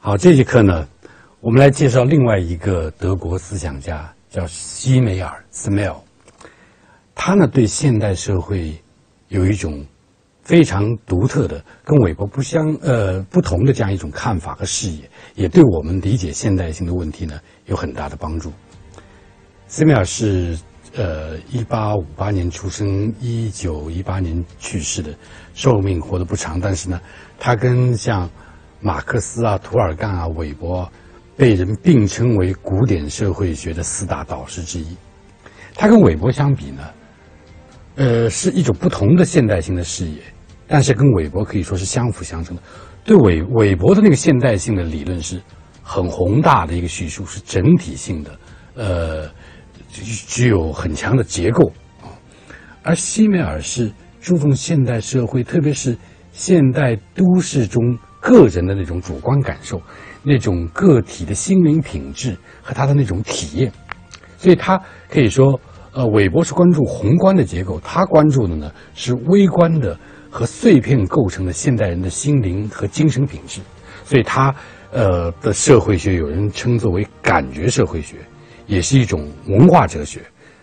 好，这节课呢，我们来介绍另外一个德国思想家，叫西梅尔 （Smell）。他呢，对现代社会有一种非常独特的、跟韦伯不相呃不同的这样一种看法和视野，也对我们理解现代性的问题呢有很大的帮助。斯梅尔是呃一八五八年出生，一九一八年去世的，寿命活得不长，但是呢，他跟像马克思啊、涂尔干啊、韦伯，被人并称为古典社会学的四大导师之一。他跟韦伯相比呢？呃，是一种不同的现代性的视野，但是跟韦伯可以说是相辅相成的。对韦韦伯的那个现代性的理论是很宏大的一个叙述，是整体性的，呃，具具有很强的结构啊。而西梅尔是注重现代社会，特别是现代都市中个人的那种主观感受，那种个体的心灵品质和他的那种体验，所以他可以说。呃，韦伯是关注宏观的结构，他关注的呢是微观的和碎片构成的现代人的心灵和精神品质，所以他呃的社会学有人称作为感觉社会学，也是一种文化哲学。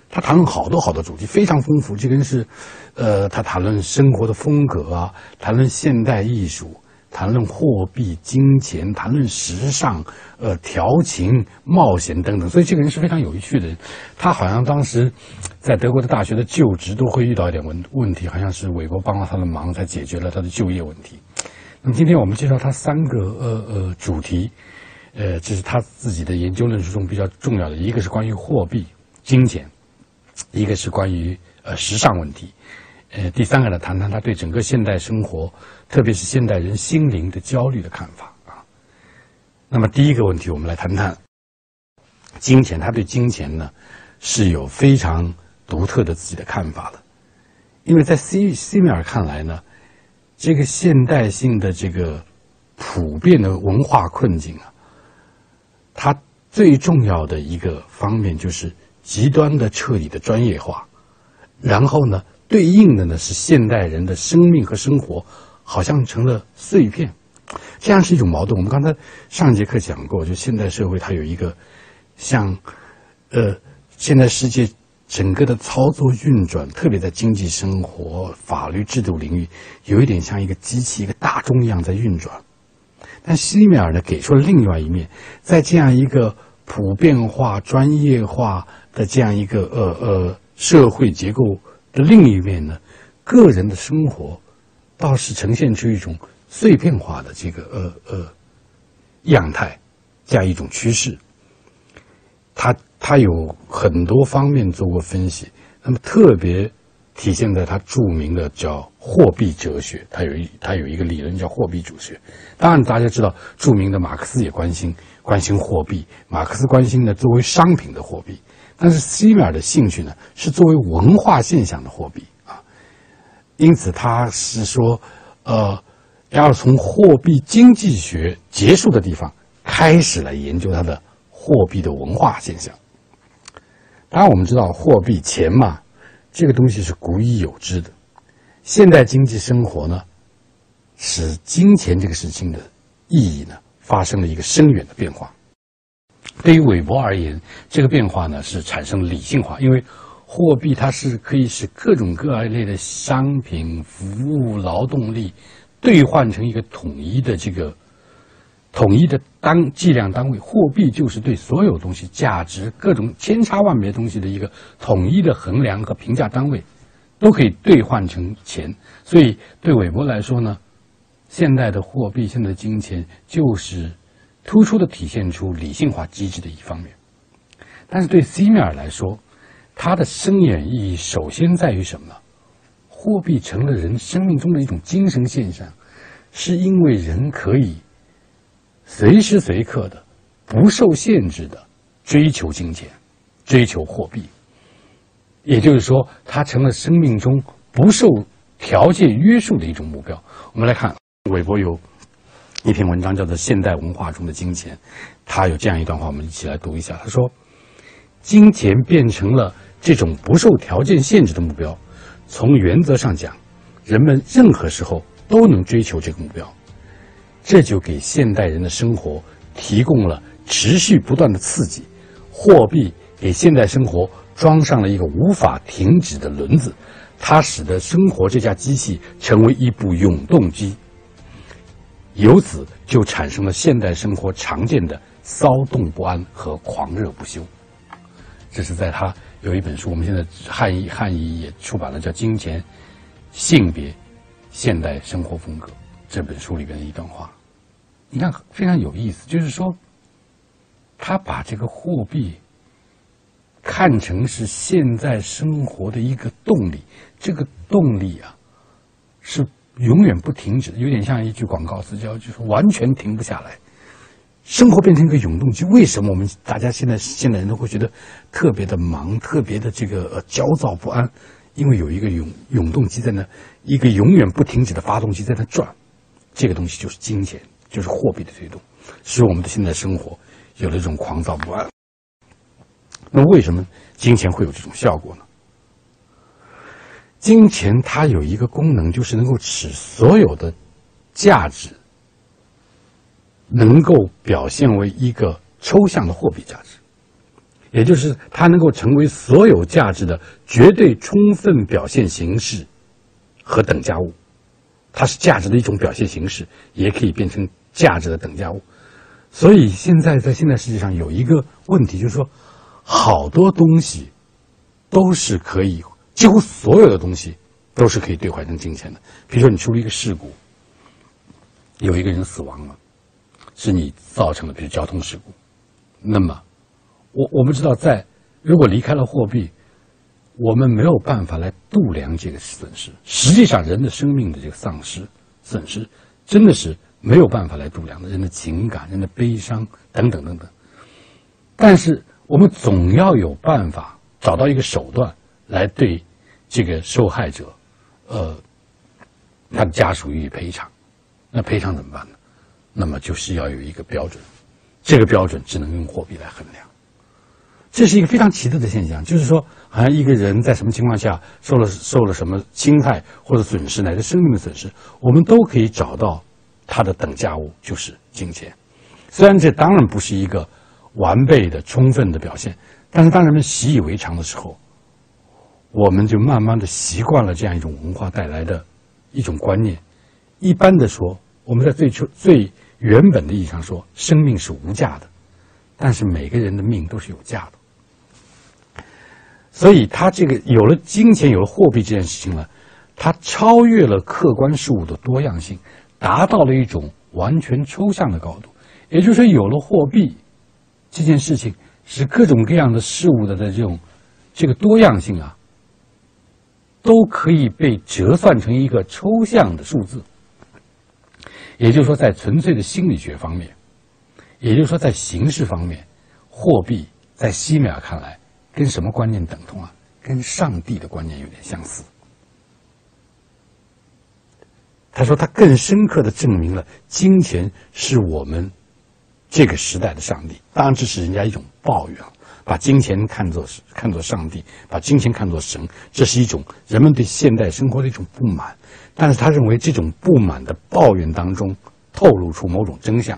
他谈论好多好多主题，非常丰富。这个人是，呃，他谈论生活的风格啊，谈论现代艺术。谈论货币、金钱，谈论时尚，呃，调情、冒险等等，所以这个人是非常有趣的人。他好像当时在德国的大学的就职都会遇到一点问问题，好像是韦伯帮了他的忙，才解决了他的就业问题。那么今天我们介绍他三个呃呃主题，呃，这是他自己的研究论述中比较重要的，一个是关于货币、金钱，一个是关于呃时尚问题。呃，第三个呢，谈谈他对整个现代生活，特别是现代人心灵的焦虑的看法啊。那么第一个问题，我们来谈谈金钱。他对金钱呢是有非常独特的自己的看法的，因为在西西米尔看来呢，这个现代性的这个普遍的文化困境啊，它最重要的一个方面就是极端的彻底的专业化，然后呢。对应的呢是现代人的生命和生活，好像成了碎片，这样是一种矛盾。我们刚才上节课讲过，就现代社会它有一个像，呃，现在世界整个的操作运转，特别在经济生活、法律制度领域，有一点像一个机器、一个大钟一样在运转。但西米尔呢给出了另外一面，在这样一个普遍化、专业化的这样一个呃呃社会结构。另一面呢，个人的生活倒是呈现出一种碎片化的这个呃呃样态，这样一种趋势。他他有很多方面做过分析，那么特别体现在他著名的叫货币哲学，他有一他有一个理论叫货币哲学。当然大家知道，著名的马克思也关心关心货币，马克思关心的作为商品的货币。但是西米尔的兴趣呢，是作为文化现象的货币啊，因此他是说，呃，要从货币经济学结束的地方开始来研究它的货币的文化现象。当然，我们知道货币钱嘛，这个东西是古已有之的，现代经济生活呢，使金钱这个事情的意义呢，发生了一个深远的变化。对于韦伯而言，这个变化呢是产生理性化，因为货币它是可以使各种各类的商品、服务、劳动力兑换成一个统一的这个统一的单计量单位。货币就是对所有东西价值各种千差万别东西的一个统一的衡量和评价单位，都可以兑换成钱。所以对韦伯来说呢，现代的货币、现在的金钱就是。突出的体现出理性化机制的一方面，但是对西米尔来说，它的深远意义首先在于什么呢？货币成了人生命中的一种精神现象，是因为人可以随时随刻的、不受限制的追求金钱、追求货币。也就是说，它成了生命中不受条件约束的一种目标。我们来看，韦伯有。一篇文章叫做《现代文化中的金钱》，他有这样一段话，我们一起来读一下。他说：“金钱变成了这种不受条件限制的目标。从原则上讲，人们任何时候都能追求这个目标。这就给现代人的生活提供了持续不断的刺激。货币给现代生活装上了一个无法停止的轮子，它使得生活这架机器成为一部永动机。由此就产生了现代生活常见的骚动不安和狂热不休。这是在他有一本书，我们现在汉译汉译也出版了，叫《金钱、性别、现代生活风格》这本书里边的一段话。你看非常有意思，就是说，他把这个货币看成是现在生活的一个动力，这个动力啊是。永远不停止，有点像一句广告词，叫就是完全停不下来。生活变成一个永动机，为什么我们大家现在现代人都会觉得特别的忙，特别的这个焦躁不安？因为有一个永永动机在那，一个永远不停止的发动机在那转。这个东西就是金钱，就是货币的推动，使我们的现在生活有了这种狂躁不安。那为什么金钱会有这种效果呢？金钱它有一个功能，就是能够使所有的价值能够表现为一个抽象的货币价值，也就是它能够成为所有价值的绝对充分表现形式和等价物。它是价值的一种表现形式，也可以变成价值的等价物。所以现在在现在世界上有一个问题，就是说，好多东西都是可以。几乎所有的东西都是可以兑换成金钱的。比如说，你出了一个事故，有一个人死亡了，是你造成的，比如交通事故。那么，我我们知道，在如果离开了货币，我们没有办法来度量这个损失。实际上，人的生命的这个丧失、损失，真的是没有办法来度量的。人的情感、人的悲伤等等等等。但是，我们总要有办法找到一个手段。来对这个受害者，呃，他的家属予以赔偿，那赔偿怎么办呢？那么就是要有一个标准，这个标准只能用货币来衡量。这是一个非常奇特的现象，就是说，好像一个人在什么情况下受了受了什么侵害或者损失，乃至生命的损失，我们都可以找到他的等价物，就是金钱。虽然这当然不是一个完备的、充分的表现，但是当人们习以为常的时候。我们就慢慢的习惯了这样一种文化带来的一种观念。一般的说，我们在最初最原本的意义上说，生命是无价的，但是每个人的命都是有价的。所以，他这个有了金钱，有了货币这件事情呢，它超越了客观事物的多样性，达到了一种完全抽象的高度。也就是说，有了货币这件事情，使各种各样的事物的的这种这个多样性啊。都可以被折算成一个抽象的数字，也就是说，在纯粹的心理学方面，也就是说，在形式方面，货币在西米尔看来跟什么观念等同啊？跟上帝的观念有点相似。他说，他更深刻的证明了金钱是我们这个时代的上帝。当然，这是人家一种抱怨。把金钱看作是看作上帝，把金钱看作神，这是一种人们对现代生活的一种不满。但是他认为这种不满的抱怨当中透露出某种真相。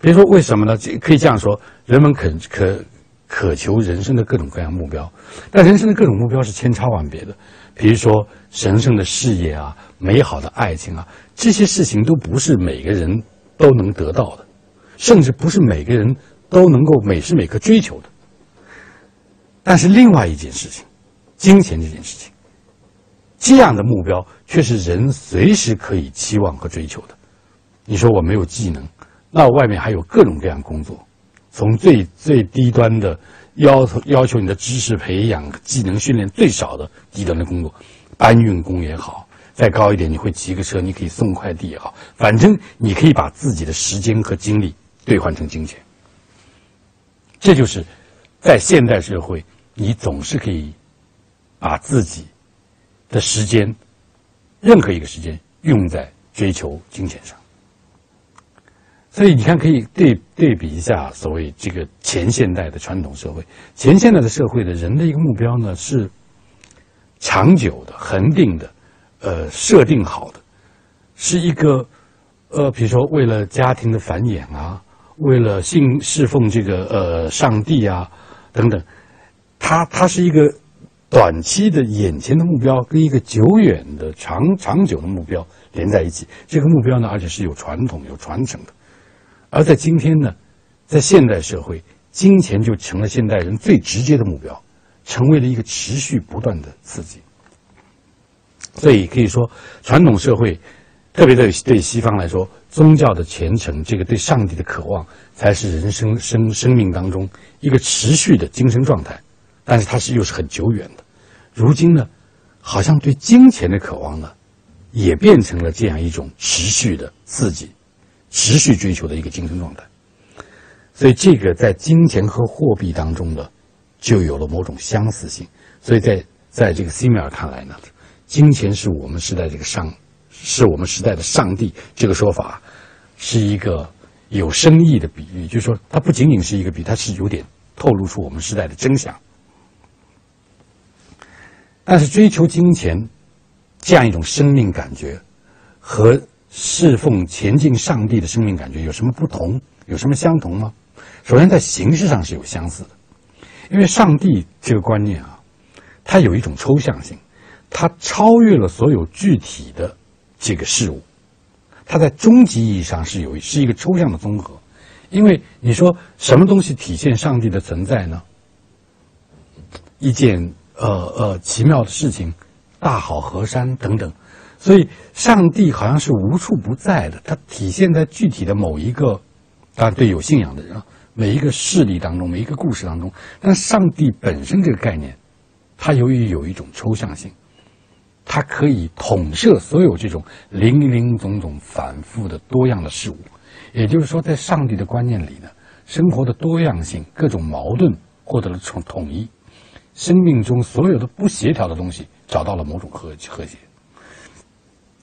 比如说，为什么呢？这可以这样说：人们可可渴求人生的各种各样目标，但人生的各种目标是千差万别的。比如说，神圣的事业啊，美好的爱情啊，这些事情都不是每个人都能得到的，甚至不是每个人。都能够每时每刻追求的，但是另外一件事情，金钱这件事情，这样的目标却是人随时可以期望和追求的。你说我没有技能，那外面还有各种各样工作，从最最低端的要求要求你的知识培养、技能训练最少的低端的工作，搬运工也好，再高一点你会骑个车，你可以送快递也好，反正你可以把自己的时间和精力兑换成金钱。这就是，在现代社会，你总是可以把自己的时间，任何一个时间用在追求金钱上。所以你看，可以对对比一下所谓这个前现代的传统社会，前现代的社会的人的一个目标呢是长久的、恒定的，呃，设定好的，是一个呃，比如说为了家庭的繁衍啊，为了信侍奉这个呃上帝啊等等，它它是一个短期的眼前的目标跟一个久远的长长久的目标连在一起。这个目标呢，而且是有传统有传承的。而在今天呢，在现代社会，金钱就成了现代人最直接的目标，成为了一个持续不断的刺激。所以可以说，传统社会，特别对对西方来说，宗教的虔诚，这个对上帝的渴望，才是人生生生命当中一个持续的精神状态。但是它是又是很久远的。如今呢，好像对金钱的渴望呢，也变成了这样一种持续的刺激，持续追求的一个精神状态。所以这个在金钱和货币当中呢，就有了某种相似性。所以在在这个西米尔看来呢。金钱是我们时代这个上，是我们时代的上帝。这个说法是一个有深意的比喻，就是说，它不仅仅是一个比，它是有点透露出我们时代的真相。但是，追求金钱这样一种生命感觉，和侍奉前进上帝的生命感觉有什么不同？有什么相同吗？首先，在形式上是有相似的，因为上帝这个观念啊，它有一种抽象性。它超越了所有具体的这个事物，它在终极意义上是有是一个抽象的综合，因为你说什么东西体现上帝的存在呢？一件呃呃奇妙的事情，大好河山等等，所以上帝好像是无处不在的，它体现在具体的某一个，当然对有信仰的人，每一个事例当中，每一个故事当中，但上帝本身这个概念，它由于有一种抽象性。它可以统摄所有这种零零总总、反复的多样的事物，也就是说，在上帝的观念里呢，生活的多样性、各种矛盾获得了统统一，生命中所有的不协调的东西找到了某种和和谐。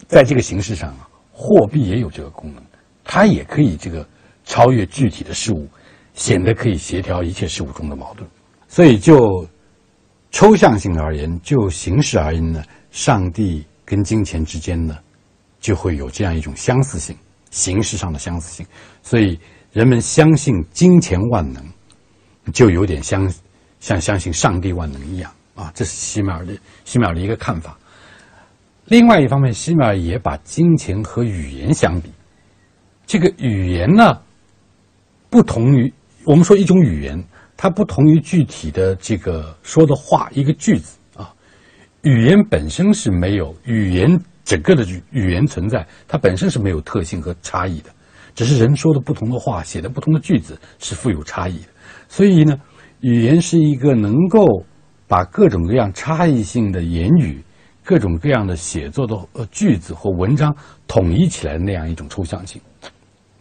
在这个形式上啊，货币也有这个功能，它也可以这个超越具体的事物，显得可以协调一切事物中的矛盾。所以，就抽象性而言，就形式而言呢。上帝跟金钱之间呢，就会有这样一种相似性，形式上的相似性。所以人们相信金钱万能，就有点相像相信上帝万能一样啊。这是西米尔的西米尔的一个看法。另外一方面，西米尔也把金钱和语言相比。这个语言呢，不同于我们说一种语言，它不同于具体的这个说的话一个句子啊。语言本身是没有语言整个的语言存在，它本身是没有特性和差异的，只是人说的不同的话，写的不同的句子是富有差异的。所以呢，语言是一个能够把各种各样差异性的言语、各种各样的写作的句子或文章统一起来的那样一种抽象性。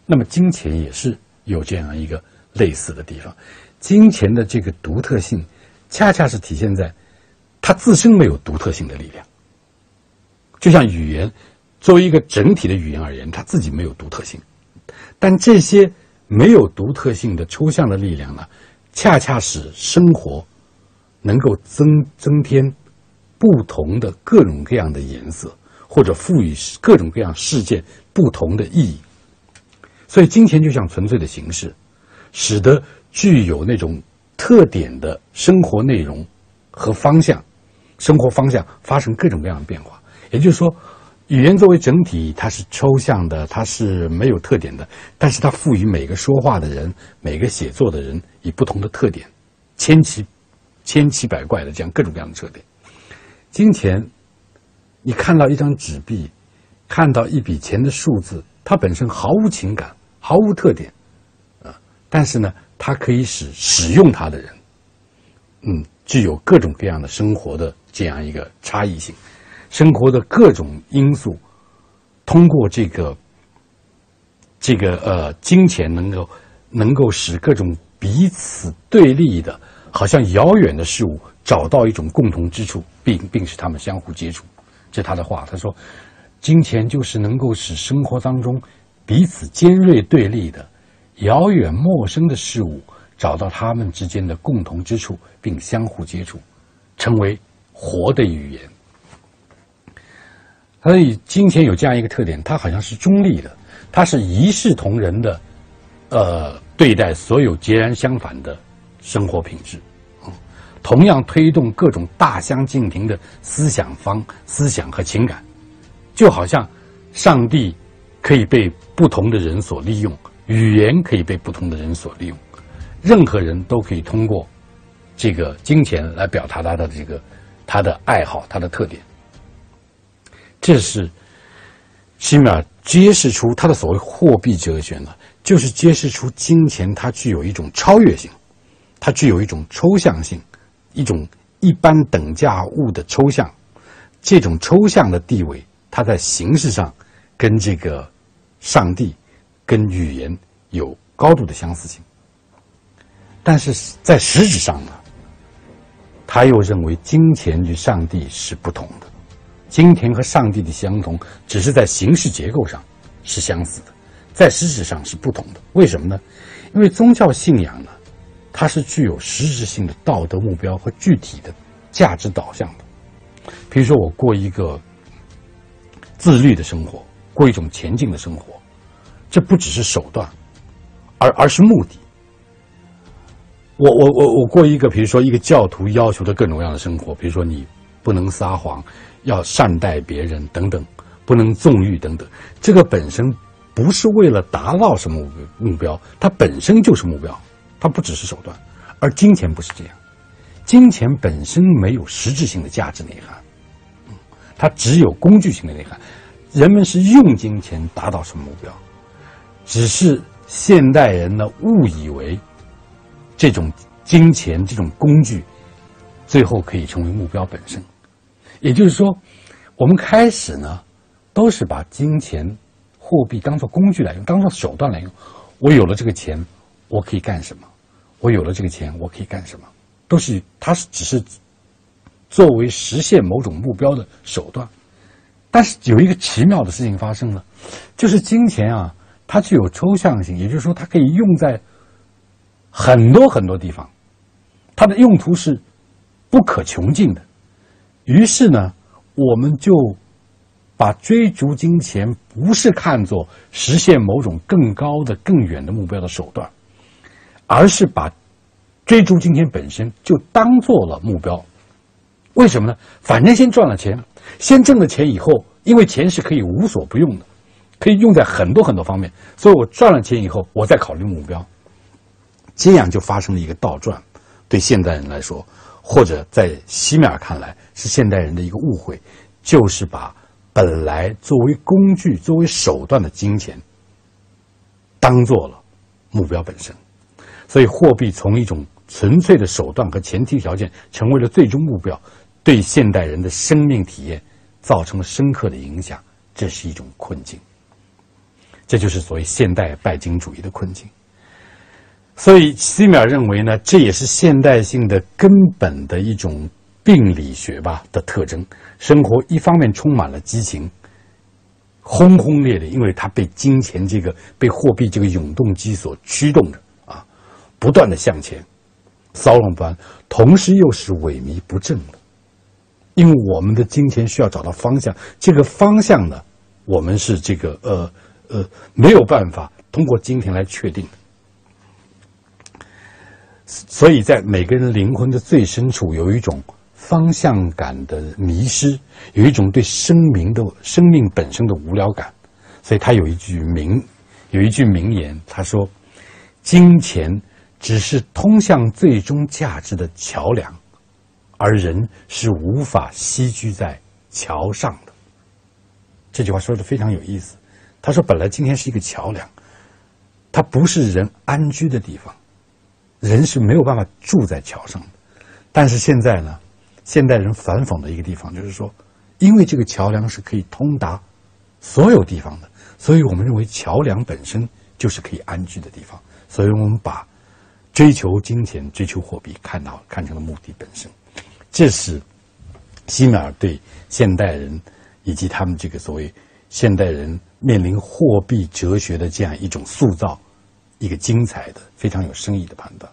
那么，金钱也是有这样一个类似的地方。金钱的这个独特性，恰恰是体现在。它自身没有独特性的力量，就像语言作为一个整体的语言而言，它自己没有独特性。但这些没有独特性的抽象的力量呢，恰恰使生活能够增增添不同的各种各样的颜色，或者赋予各种各样事件不同的意义。所以，金钱就像纯粹的形式，使得具有那种特点的生活内容和方向。生活方向发生各种各样的变化，也就是说，语言作为整体，它是抽象的，它是没有特点的，但是它赋予每个说话的人、每个写作的人以不同的特点，千奇千奇百怪的这样各种各样的特点。金钱，你看到一张纸币，看到一笔钱的数字，它本身毫无情感，毫无特点，啊，但是呢，它可以使使用它的人，嗯，具有各种各样的生活的。这样一个差异性，生活的各种因素，通过这个这个呃金钱，能够能够使各种彼此对立的、好像遥远的事物找到一种共同之处，并并使他们相互接触。这是他的话，他说：“金钱就是能够使生活当中彼此尖锐对立的、遥远陌生的事物找到他们之间的共同之处，并相互接触，成为。”活的语言，所以金钱有这样一个特点，它好像是中立的，它是一视同仁的，呃，对待所有截然相反的生活品质，同样推动各种大相径庭的思想方、思想和情感，就好像上帝可以被不同的人所利用，语言可以被不同的人所利用，任何人都可以通过这个金钱来表达他的这个他的爱好、他的特点。这是西米尔揭示出他的所谓货币哲学呢，就是揭示出金钱它具有一种超越性，它具有一种抽象性，一种一般等价物的抽象。这种抽象的地位，它在形式上跟这个上帝、跟语言有高度的相似性，但是在实质上呢，他又认为金钱与上帝是不同的。金钱和上帝的相同，只是在形式结构上是相似的，在实质上是不同的。为什么呢？因为宗教信仰呢，它是具有实质性的道德目标和具体的价值导向的。比如说，我过一个自律的生活，过一种前进的生活，这不只是手段，而而是目的。我我我我过一个，比如说一个教徒要求的各种各样的生活，比如说你不能撒谎。要善待别人等等，不能纵欲等等。这个本身不是为了达到什么目标，它本身就是目标，它不只是手段。而金钱不是这样，金钱本身没有实质性的价值内涵，它只有工具性的内涵。人们是用金钱达到什么目标？只是现代人呢误以为这种金钱这种工具最后可以成为目标本身。也就是说，我们开始呢，都是把金钱、货币当做工具来用，当做手段来用。我有了这个钱，我可以干什么？我有了这个钱，我可以干什么？都是它是只是作为实现某种目标的手段。但是有一个奇妙的事情发生了，就是金钱啊，它具有抽象性，也就是说，它可以用在很多很多地方，它的用途是不可穷尽的。于是呢，我们就把追逐金钱不是看作实现某种更高的、更远的目标的手段，而是把追逐金钱本身就当做了目标。为什么呢？反正先赚了钱，先挣了钱以后，因为钱是可以无所不用的，可以用在很多很多方面，所以我赚了钱以后，我再考虑目标。这样就发生了一个倒转，对现代人来说。或者在西米尔看来是现代人的一个误会，就是把本来作为工具、作为手段的金钱当做了目标本身，所以货币从一种纯粹的手段和前提条件，成为了最终目标，对现代人的生命体验造成了深刻的影响。这是一种困境，这就是所谓现代拜金主义的困境。所以，西米尔认为呢，这也是现代性的根本的一种病理学吧的特征。生活一方面充满了激情，轰轰烈烈，因为它被金钱这个、被货币这个永动机所驱动着啊，不断的向前，骚动不安；同时又是萎靡不振的，因为我们的金钱需要找到方向，这个方向呢，我们是这个呃呃没有办法通过金钱来确定的。所以在每个人灵魂的最深处，有一种方向感的迷失，有一种对生命的生命本身的无聊感。所以他有一句名，有一句名言，他说：“金钱只是通向最终价值的桥梁，而人是无法栖居在桥上的。”这句话说的非常有意思。他说：“本来今天是一个桥梁，它不是人安居的地方。”人是没有办法住在桥上的，但是现在呢，现代人反讽的一个地方就是说，因为这个桥梁是可以通达所有地方的，所以我们认为桥梁本身就是可以安居的地方，所以我们把追求金钱、追求货币看到看成了目的本身。这是西米尔对现代人以及他们这个所谓现代人面临货币哲学的这样一种塑造。一个精彩的、非常有深意的判断。